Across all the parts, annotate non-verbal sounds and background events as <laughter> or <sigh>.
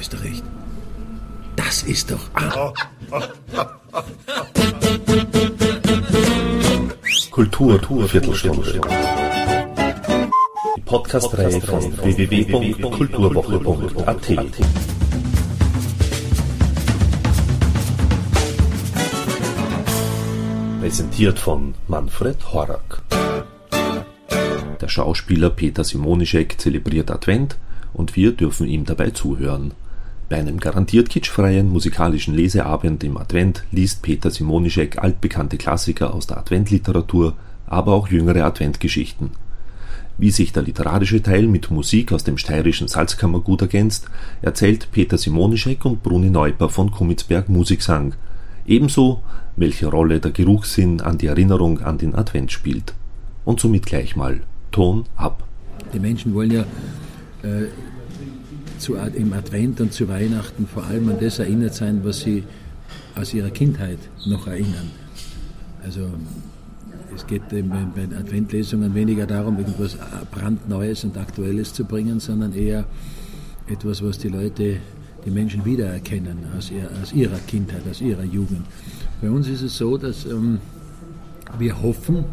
ist doch recht. Das ist doch. Kultur, Kultur Viertelstunde. Die Podcast-Reihe von www.kulturwoche.at. Präsentiert von Manfred Horak. Der Schauspieler Peter Simonischek zelebriert Advent und wir dürfen ihm dabei zuhören. Bei einem garantiert kitschfreien musikalischen Leseabend im Advent liest Peter Simonischek altbekannte Klassiker aus der Adventliteratur, aber auch jüngere Adventgeschichten. Wie sich der literarische Teil mit Musik aus dem steirischen Salzkammergut ergänzt, erzählt Peter Simonischek und Bruni Neuper von Kummitzberg Musiksang. Ebenso, welche Rolle der Geruchssinn an die Erinnerung an den Advent spielt. Und somit gleich mal Ton ab. Die Menschen wollen ja äh, zu, im Advent und zu Weihnachten vor allem an das erinnert sein, was sie aus ihrer Kindheit noch erinnern. Also es geht bei den Adventlesungen weniger darum, irgendwas brandneues und aktuelles zu bringen, sondern eher etwas, was die Leute, die Menschen wiedererkennen aus, ihr, aus ihrer Kindheit, aus ihrer Jugend. Bei uns ist es so, dass ähm, wir hoffen,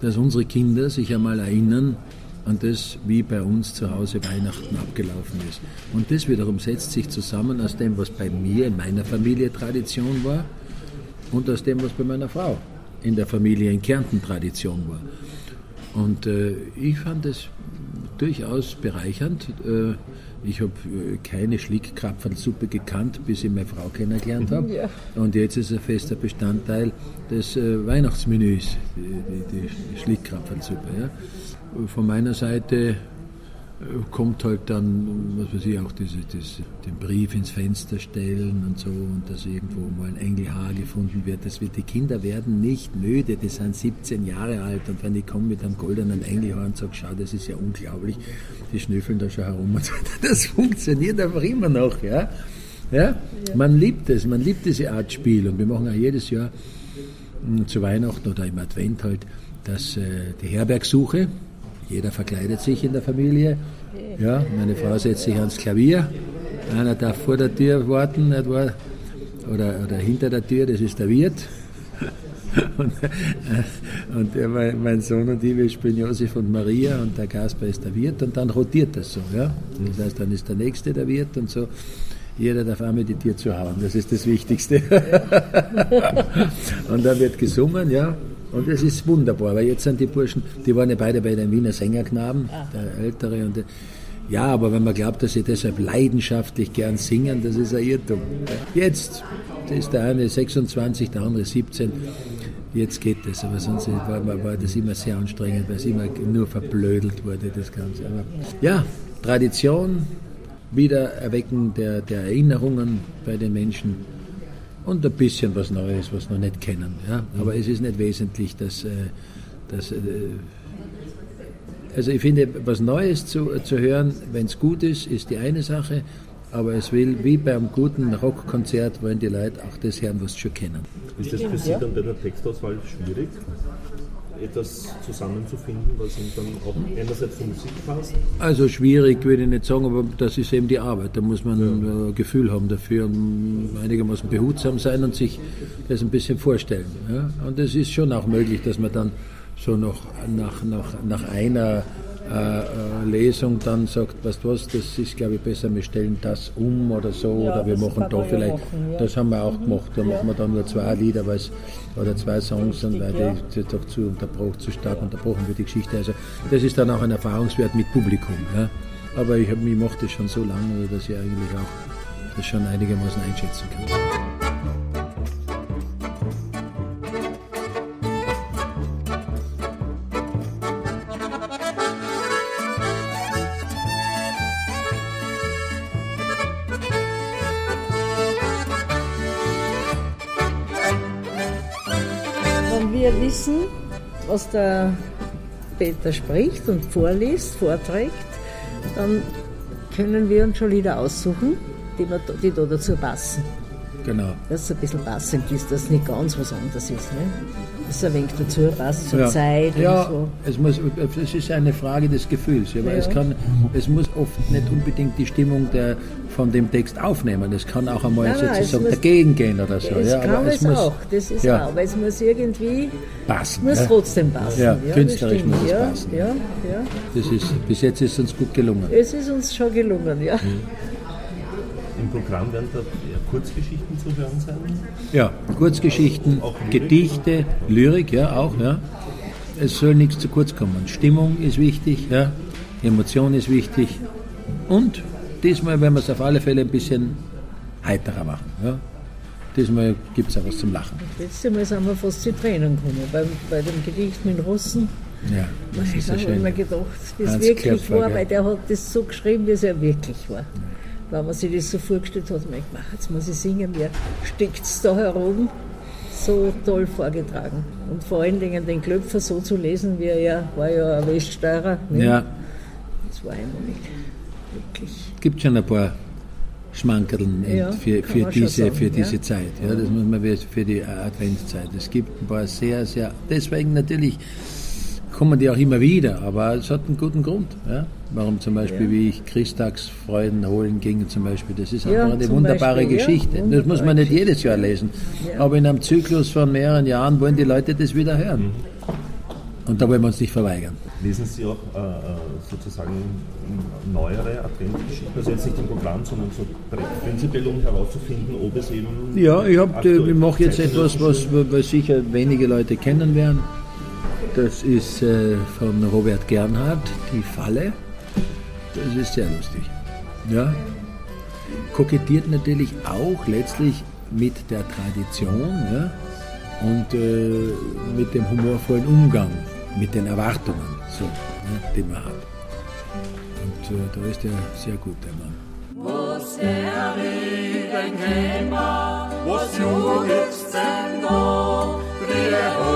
dass unsere Kinder sich einmal erinnern an das, wie bei uns zu Hause Weihnachten abgelaufen ist. Und das wiederum setzt sich zusammen aus dem, was bei mir in meiner Familie Tradition war und aus dem, was bei meiner Frau in der Familie in Kärnten Tradition war. Und äh, ich fand es durchaus bereichernd. Äh, ich habe äh, keine Schlickkrapfelsuppe gekannt, bis ich meine Frau kennengelernt habe. Ja. Und jetzt ist er fester Bestandteil des äh, Weihnachtsmenüs, die, die, die Schlickkrapfelsuppe. Ja. Von meiner Seite kommt halt dann, was weiß ich, auch diese, diese, den Brief ins Fenster stellen und so und dass irgendwo mal ein Engelhaar gefunden wird. Das wird, die Kinder werden nicht müde, die sind 17 Jahre alt und wenn die kommen mit einem goldenen Engelhaar und sagen, schau, das ist ja unglaublich, die schnüffeln da schon herum und <laughs> so. Das funktioniert einfach immer noch, ja. Ja? Man liebt es, man liebt diese Art Spiel und wir machen auch jedes Jahr hm, zu Weihnachten oder im Advent halt das, äh, die Herbergsuche jeder verkleidet sich in der Familie. Ja, meine Frau setzt sich ans Klavier. Einer darf vor der Tür warten, wahr? Oder, oder hinter der Tür, das ist der Wirt. <laughs> Und, äh, und der, mein Sohn und ich, wir spielen Josef und Maria und der Kasper ist der Wirt und dann rotiert das so. Ja? Das heißt, dann ist der Nächste der Wirt und so. Jeder darf die Tür zu hauen, das ist das Wichtigste. <laughs> und dann wird gesungen, ja. Und es ist wunderbar, weil jetzt sind die Burschen, die waren ja beide bei den Wiener Sängerknaben, ah. der Ältere und der, ja, aber wenn man glaubt, dass sie deshalb leidenschaftlich gern singen, das ist ein Irrtum. Jetzt ist der eine 26, der andere 17. Jetzt geht das, aber sonst war, war das immer sehr anstrengend, weil es immer nur verblödelt wurde, das Ganze. Aber ja, Tradition, Wiedererwecken der, der Erinnerungen bei den Menschen und ein bisschen was Neues, was noch nicht kennen. Ja? Aber es ist nicht wesentlich, dass, äh, dass äh, also ich finde, was Neues zu, zu hören, wenn es gut ist, ist die eine Sache, aber es will, wie beim guten Rockkonzert, wollen die Leute auch das hören, was sie schon kennen. Ist das für Sie dann bei der Textauswahl schwierig? Etwas zusammenzufinden, was ihm dann auch einerseits zur Musik passt? Also schwierig würde ich nicht sagen, aber das ist eben die Arbeit. Da muss man ja. ein Gefühl haben dafür und einigermaßen behutsam sein und sich das ein bisschen vorstellen. Ja? Und es ist schon auch möglich, dass man dann so noch nach, nach, nach einer äh, äh, Lesung dann sagt, weißt du was, das ist glaube ich besser, wir stellen das um oder so ja, oder wir machen da vielleicht, machen, ja. das haben wir auch gemacht, da ja. machen wir dann nur zwei Lieder oder zwei Songs, und weil die, die doch zu unterbrochen, zu stark unterbrochen wird die Geschichte. Also das ist dann auch ein Erfahrungswert mit Publikum. Ja. Aber ich, hab, ich mache das schon so lange, dass ich eigentlich auch das schon einigermaßen einschätzen kann. Wir wissen, was der Peter spricht und vorliest, vorträgt, dann können wir uns schon Lieder aussuchen, die, wir, die da dazu passen. Genau. Dass es ein bisschen passend ist, dass es nicht ganz was anderes ist. Ne? Dass es ein wenig dazu passt zur ja. Zeit ja, und so. es, muss, es ist eine Frage des Gefühls. Aber Ja. es, kann, es muss oft nicht unbedingt die Stimmung der, von dem Text aufnehmen. Es kann auch einmal Nein, sozusagen muss- dagegen gehen oder so. Es ja, kann aber es, es muss auch, das ist ja, auch, aber es muss irgendwie, passen. muss ja. trotzdem passen. Ja, künstlerisch stimmt. muss es ja, passen. Ja, ja. Das ist, bis jetzt ist es uns gut gelungen. Es ist uns schon gelungen, ja. Im Programm werden da Kurzgeschichten zu hören sein. Ja, Kurzgeschichten, Auch Lyrik? Gedichte, Lyrik, ja, auch, ja. Es soll nichts zu kurz kommen. Stimmung ist wichtig, ja. Emotion ist wichtig. Und diesmal werden wir es auf alle Fälle ein bisschen heiterer machen, ja. Diesmal gibt es auch was zum Lachen. Letztes Mal sind wir fast zu Tränen gekommen, bei, bei dem Gedicht mit den Russen. Ja, das ist so habe ich mir schön. gedacht, wie es wirklich Klopfer, war, weil der hat das so geschrieben, wie es ja wirklich war. Wenn man sich das so vorgestellt hat, man gedacht, jetzt muss ich singen, mir steckt es da herum. So toll vorgetragen. Und vor allen Dingen den Klöpfer so zu lesen, wie er ja, war ja ein Weststeirer. ne? Ja, Das war einmalig. Wirklich. gibt schon ein paar Schmankerln Ja, für, für, diese, sagen, für ja. diese Zeit. Ja, das muss man für die Adventszeit. Es gibt ein paar sehr, sehr, deswegen natürlich kommen die auch immer wieder, aber es hat einen guten Grund. Ja? Warum zum Beispiel, Ja. wie ich Christtagsfreuden holen ging, zum Beispiel, das ist Ja, einfach eine zum wunderbare Beispiel, ja, Geschichte. das muss man nicht jedes Jahr lesen, Ja. aber in einem Zyklus von mehreren Jahren wollen die Leute das wieder hören. Und da wollen wir uns nicht verweigern. Lesen Sie auch äh, äh, sozusagen neuere Adventgeschichten, also jetzt nicht im Programm, sondern so prinzipiell, um herauszufinden, ob es eben. Ja, ich, hab, äh, ich mache jetzt etwas, was, was sicher wenige Leute kennen werden. Das ist äh, von Robert Gernhardt, Die Falle. Das ist sehr lustig. Ja. Kokettiert natürlich auch letztlich mit der Tradition ja, und äh, mit dem humorvollen Umgang mit den Erwartungen, so, ja, die man hat. Und äh, da ist er sehr gut, der Mann. was nu höchsten då, frie hållige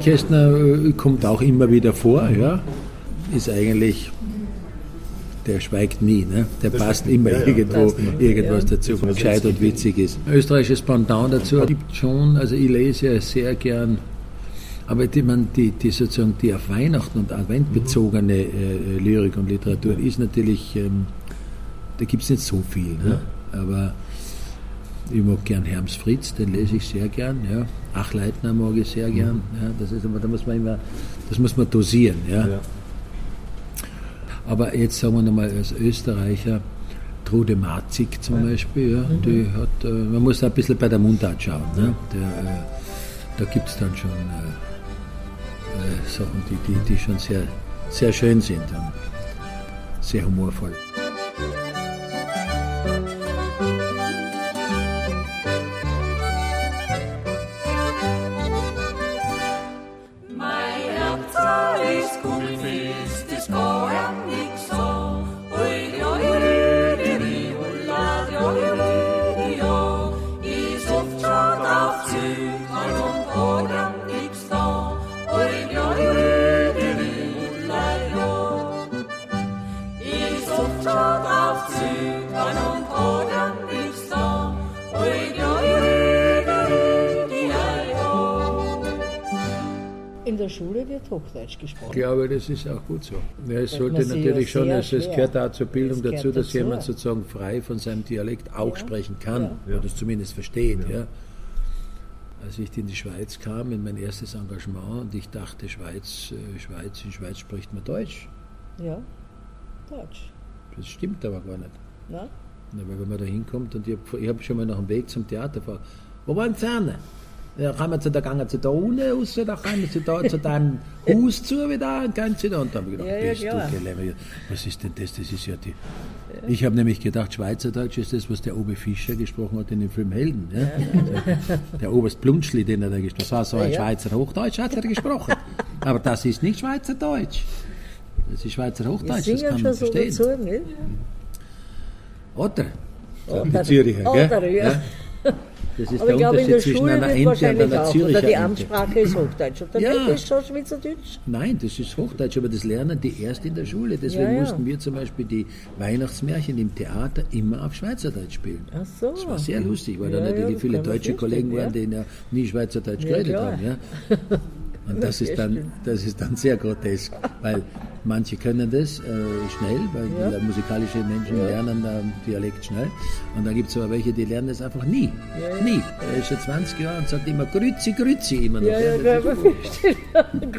Kästner äh, kommt auch immer wieder vor, ja. Ist eigentlich, der schweigt nie, ne? Der passt immer irgendwo Passt immer, irgendwas ja. dazu, was gescheit und witzig ist. Österreichisches Pendant dazu gibt schon, also ich lese ja sehr gern, aber die, man, die, die sozusagen die auf Weihnachten und Advent bezogene äh, Lyrik und Literatur ist natürlich, ähm, da gibt es nicht so viel, ne? aber ich mag gern Herms Fritz, den lese ich sehr gern. Ja. Achleitner mag ich sehr gern. Ja. Das ist, aber da muss man immer, das muss man dosieren. Ja. Ja. Aber jetzt sagen wir nochmal als Österreicher, Trude Marzig zum Beispiel, ja, die hat, äh, man muss da ein bisschen bei der Mundart schauen. Ne? Der, äh, da gibt es dann schon äh, äh, Sachen, die, die, die schon sehr, sehr schön sind und sehr humorvoll. Hochdeutsch Ich gesprochen. glaube, das ist auch gut so. Ja, es Dass sollte natürlich ja schon, sehr es, gehört auch zur Bildung Das dazu, dass dazu. jemand sozusagen frei von seinem Dialekt auch sprechen kann oder es zumindest versteht. Ja. Als ich in die Schweiz kam, in mein erstes Engagement und ich dachte, Schweiz, äh, Schweiz, in Schweiz spricht man Deutsch. Ja, Deutsch. Das stimmt aber gar nicht. Na? Ja, weil wenn man da hinkommt und ich habe ich hab schon mal nach dem Weg zum Theater gefragt, wo waren Sie denn? Ja, kommen Sie da, gehen Sie da unten raus, da kommen Sie da zu deinem Haus zu wieder und gehen Sie da. Und da habe ich gedacht, Ja, ja, bist klar. du gelähmt. Was ist denn das? Das ist ja die... Ich habe nämlich gedacht, Schweizerdeutsch ist das, was der Obe Fischer gesprochen hat in dem Film Helden. Ja? Der Oberst Blunschli, den er da gesprochen hat. So, so ein Ja. Schweizer Hochdeutsch hat er gesprochen. Aber das ist nicht Schweizerdeutsch. Das ist Schweizer Hochdeutsch, das kann man so verstehen. dazu, nicht? Oder? Oder- Züricher, gell? Oder, ja. Das ist Aber ich glaube, in der Unterschied zwischen Schule einer wird Ente und wahrscheinlich einer auch. Züricher Oder die. Amtssprache ist Hochdeutsch. Oder Ja. nicht, ist schon Schweizerdeutsch. Nein, das ist Hochdeutsch, aber das lernen die erst in der Schule. Deswegen Ja, ja. mussten wir zum Beispiel die Weihnachtsmärchen im Theater immer auf Schweizerdeutsch spielen. Ach so. Das war sehr lustig, weil Ja, da ja, natürlich das viele deutsche Kollegen waren, ja. die ja nie Schweizerdeutsch Ja, geredet klar. haben. Ja. <laughs> Und das ist, dann, das ist dann sehr grotesk, weil manche können das äh, schnell, weil Ja. die musikalische Menschen lernen ähm, Dialekt schnell. Und dann gibt es aber welche, die lernen das einfach nie. Nie. Er ist schon 20 Jahre und sagt immer Grüezi, Grüezi immer noch. Ja, ja, <laughs>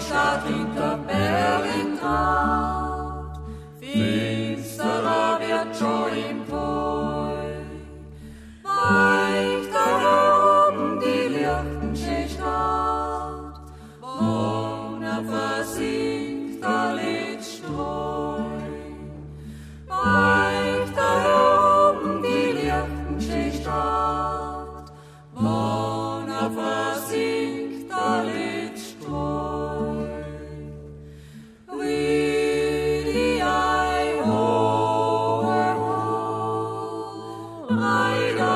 Stadt hinter Berlin trat. Finsterer wird schon im light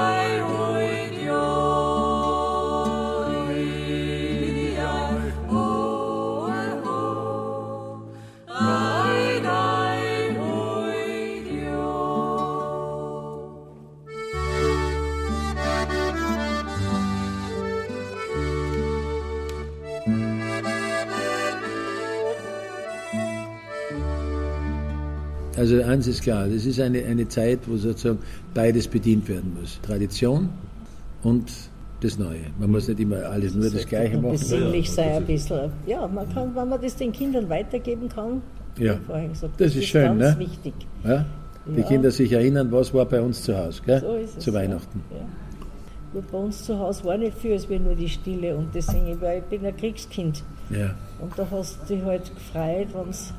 Also eins ist klar, das ist eine, eine Zeit, wo sozusagen beides bedient werden muss. Tradition und das Neue. Man muss nicht immer alles nur das Gleiche machen. besinnlich sei ein bisschen. Ja, man kann, wenn man das den Kindern weitergeben kann, Ja. gesagt, Das ist schön, ganz ne? wichtig. Ja? Die Ja. Kinder sich erinnern, was war bei uns zu Hause, gell? So ist es. zu. Weihnachten. Ja. Gut, bei uns zu Hause war nicht viel, als wir nur die Stille und das Singen, weil ich bin ein Kriegskind. Ja. Und da hast du dich halt gefreut, wenn es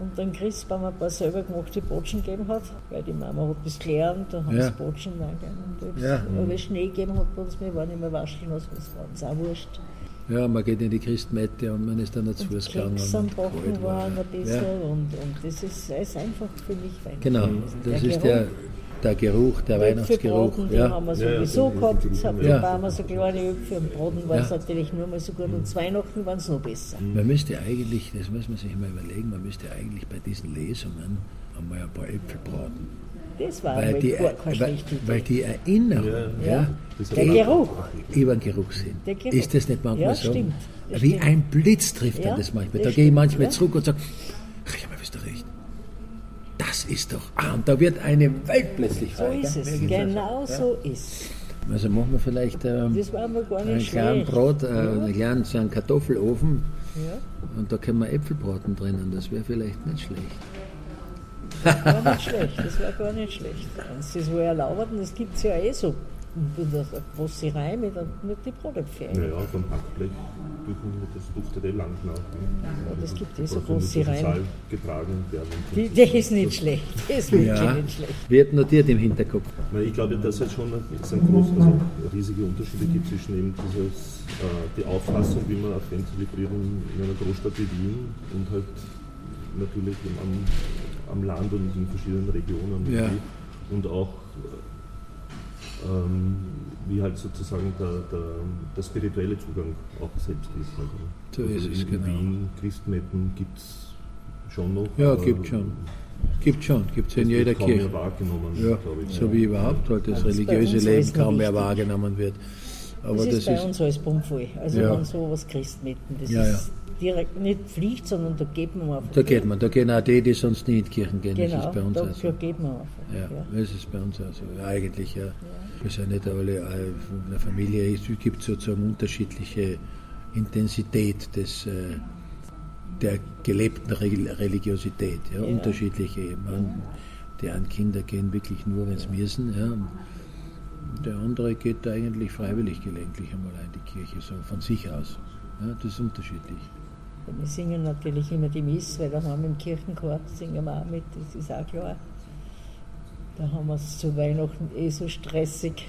und dann Christbaum ein paar selber gemachte Botschen gegeben hat, weil die Mama hat das gelernt, da haben Ja. sie Botschen reingegeben. Und Ja. wenn es Schnee gegeben hat bei uns, wir waren immer waschen, was was war uns auch wurscht. ja, man geht in die Christmette und man ist dann zu Fuß gegangen. Keks am und Backen geholt waren ein bisschen Ja. und, und das ist, ist einfach für mich Weihnachten. Genau, das ist der, der Geruch, der Weihnachtsgeruch. Den Ja. haben wir Ja, ja, sowieso den- gehabt. Jetzt haben Ja. wir so kleine Äpfel und Braten war es Ja. natürlich nur mal so gut. Und zu Weihnachten waren es noch besser. Man müsste eigentlich, das muss man sich mal überlegen, man müsste eigentlich bei diesen Lesungen einmal ein paar Äpfel braten. Das war Weil die, gar keine weil, weil die Erinnerung, ja, Ja. Der Geruch. über den Geruch sind. Der Geruch. Ist das nicht manchmal Ja, so? stimmt. Wie stimmt. ein Blitz trifft Ja, dann das manchmal. das Da gehe ich manchmal ja. zurück und sage, ach ja, mal wisst ihr recht. Das ist doch, ah, und da wird eine Welt plötzlich So frei. ist gell? es. Genau so. so ist Also machen wir vielleicht ähm, Das einen kleinen. Brot, äh, einen kleinen so einen Kartoffelofen Ja, und da können wir Äpfelbraten drinnen. Das wäre vielleicht nicht schlecht. war nicht schlecht. Das war gar nicht schlecht. Wenn sie das wohl erlaubt, das gibt es ja eh so. Das große Reim mit, mit die Brotäpfel. Ja, ja, vom Backblech dürfen das duftet eh lang nach. Ja, das gibt eh durch den Reim. Saal getragen werden. Die, der ist nicht schlecht. <laughs> Der ist wirklich Ja, nicht schlecht. wird notiert im Hinterkopf. Ich glaube, dass es schon es einen großen, also riesige Unterschiede gibt zwischen eben dieses, äh, die Auffassung, wie man Advent zelebrieren in einer Großstadt wie Wien und halt natürlich am, am Land und in verschiedenen Regionen. Ja. Und auch ähm, wie halt sozusagen der, der, der spirituelle Zugang auch selbst ist. Also, So ist es, in genau. Wien, Christmetten gibt es schon noch. Ja, gibt schon. Gibt schon, gibt es in jeder Kirche. mehr wahrgenommen, Ja, so wie überhaupt halt das bei religiöse Leben kaum mehr wahrgenommen wird. Aber Das, das ist bei ist, uns alles bummvoll. Also Ja. wenn sowas Christmitten, das Ja, ja. ist direkt nicht Pflicht, sondern da geht man einfach. da geht man, da gehen auch die, die sonst nie in die Kirchen gehen. Genau, das ist bei uns da, auch da so. geht man einfach. Ja, Ja. das ist bei uns auch so. Ja, eigentlich, ja. Wir sind nicht alle, in der Familie, es gibt sozusagen unterschiedliche Intensität des, äh, der gelebten Re- Religiosität. Ja, Ja. Unterschiedliche. Man, die einen Kinder gehen wirklich nur, wenn sie müssen. Ja. Der andere geht da eigentlich freiwillig gelegentlich einmal in die Kirche, so von sich aus. Ja, das ist unterschiedlich. Wir singen natürlich immer die Miss, weil da haben wir im Kirchenchor, singen wir auch mit, das ist auch klar. Da haben wir es zu Weihnachten eh so stressig.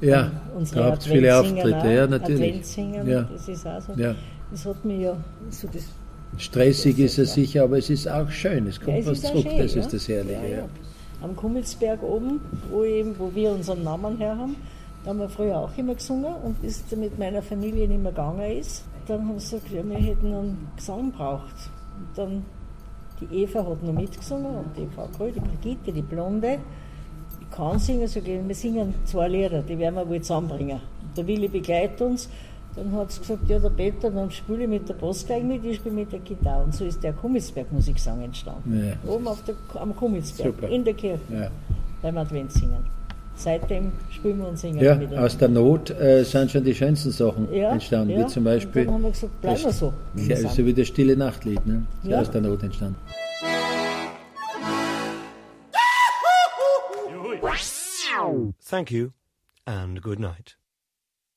Ja, da habt viele Auftritte, auch, ja, natürlich. Adventssingen, Ja. das ist auch so. Ja. Das hat mir ja so das Stressig ist es sicher, aber es ist auch schön. Es kommt Ja, es was zurück, schön, das ja. ist das Herrliche. Ja. Am Kummelsberg oben, wo, eben, wo wir unseren Namen her haben, da haben wir früher auch immer gesungen und bis es mit meiner Familie nicht mehr gegangen ist, dann haben sie gesagt, wir hätten einen Gesang braucht. Und dann, die Eva hat noch mitgesungen und die Frau Kröll, die Brigitte, die Blonde. Ich kann singen, so gehen wir singen zwei Lieder, die werden wir wohl zusammenbringen. Der Willi begleitet uns. Dann hat sie gesagt, ja, der Peter, dann spiele ich mit der Bassgeige mit, ich spiele mit der Gitarre. Und so ist der Kummelsberg Musiksang entstanden. Ja. Oben auf der, am Kummelsberg, Super. in der Kirche, ja. beim Adventssingen. Seitdem spielen wir und singen Ja, miteinander. aus der Not äh, sind schon die schönsten Sachen ja, entstanden, ja. wie zum Beispiel Und dann haben wir gesagt, bleiben wir so. ja, so wie das Stille Nachtlied, ne? Ist Ja. aus der Not entstanden. Thank you and good night.